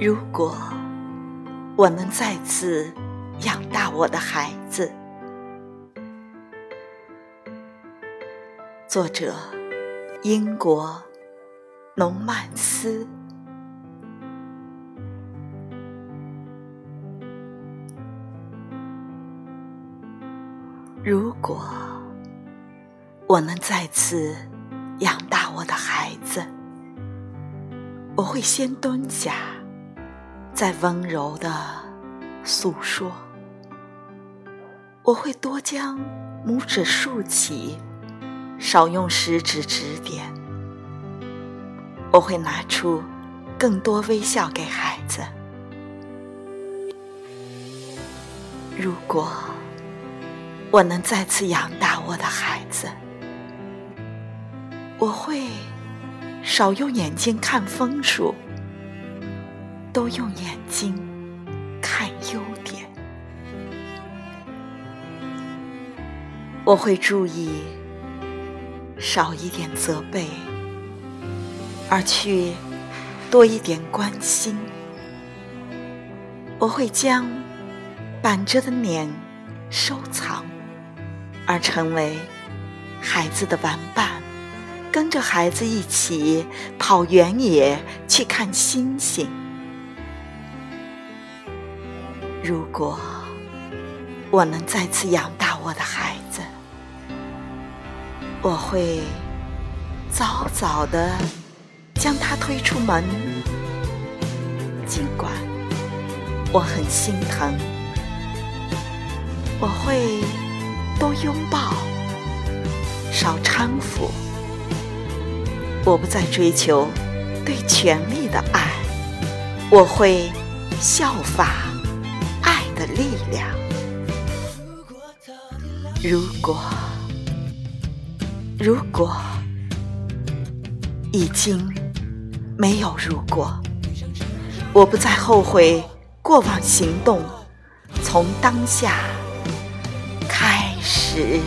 如果我能再次养大我的孩子，作者：英国农曼斯。如果我能再次养大我的孩子，我会先蹲下。在温柔的诉说，我会多将拇指竖起，少用食指指点。我会拿出更多微笑给孩子。如果我能再次养大我的孩子，我会少用眼睛看分数。都用眼睛看优点，我会注意少一点责备，而去多一点关心。我会将板着的脸收藏，而成为孩子的玩伴，跟着孩子一起跑原野去看星星。如果我能再次养大我的孩子，我会早早的将他推出门。尽管我很心疼，我会多拥抱，少搀扶。我不再追求对权力的爱，我会效法。的力量。如果，如果已经没有如果，我不再后悔过往行动，从当下开始。